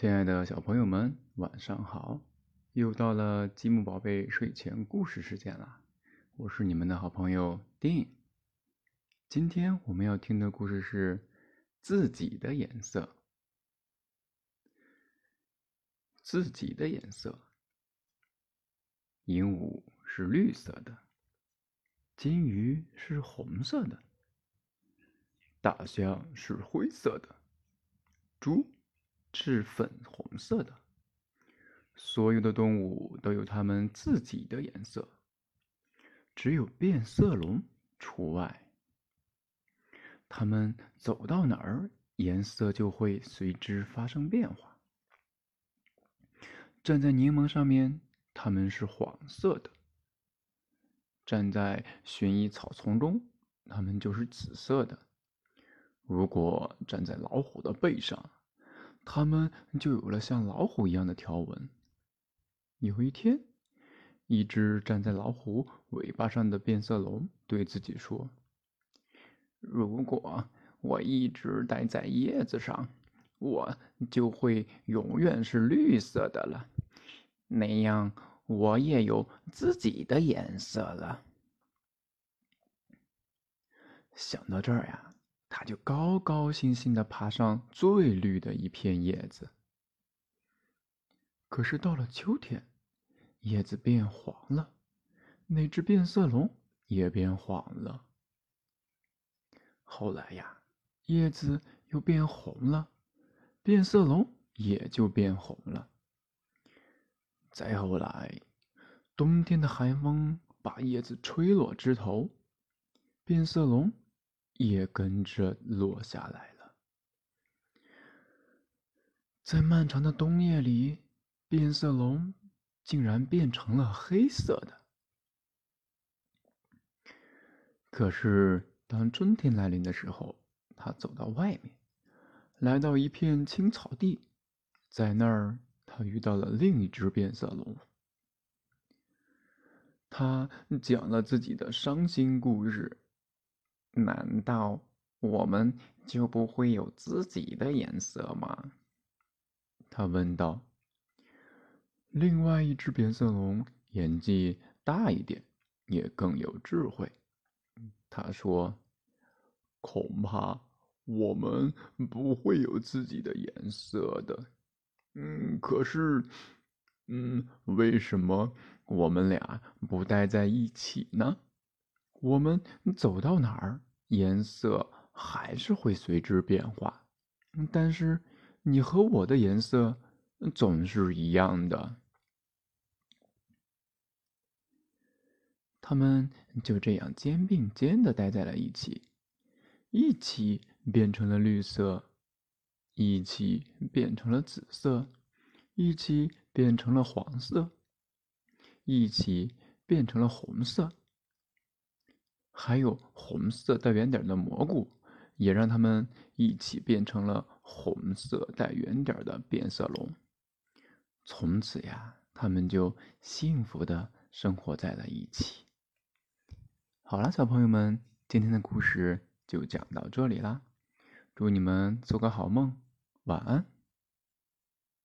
亲爱的小朋友们，晚上好！又到了积木宝贝睡前故事时间了，我是你们的好朋友丁。今天我们要听的故事是《自己的颜色》。自己的颜色，鹦鹉是绿色的，金鱼是红色的，大象是灰色的，猪。是粉红色的。所有的动物都有它们自己的颜色，只有变色龙除外。它们走到哪儿，颜色就会随之发生变化。站在柠檬上面，它们是黄色的；站在薰衣草丛中，它们就是紫色的。如果站在老虎的背上，它们就有了像老虎一样的条纹。有一天，一只站在老虎尾巴上的变色龙对自己说：“如果我一直待在叶子上，我就会永远是绿色的了。那样，我也有自己的颜色了。”想到这儿呀。他就高高兴兴的爬上最绿的一片叶子。可是到了秋天，叶子变黄了，那只变色龙也变黄了。后来呀，叶子又变红了，变色龙也就变红了。再后来，冬天的寒风把叶子吹落枝头，变色龙。也跟着落下来了。在漫长的冬夜里，变色龙竟然变成了黑色的。可是，当春天来临的时候，他走到外面，来到一片青草地，在那儿，他遇到了另一只变色龙。他讲了自己的伤心故事。难道我们就不会有自己的颜色吗？他问道。另外一只变色龙年纪大一点，也更有智慧。他说：“恐怕我们不会有自己的颜色的。嗯，可是，嗯，为什么我们俩不待在一起呢？我们走到哪儿？”颜色还是会随之变化，但是你和我的颜色总是一样的。他们就这样肩并肩的待在了一起，一起变成了绿色，一起变成了紫色，一起变成了黄色，一起变成了红色。还有红色带圆点的蘑菇，也让他们一起变成了红色带圆点的变色龙。从此呀，他们就幸福的生活在了一起。好了，小朋友们，今天的故事就讲到这里啦，祝你们做个好梦，晚安。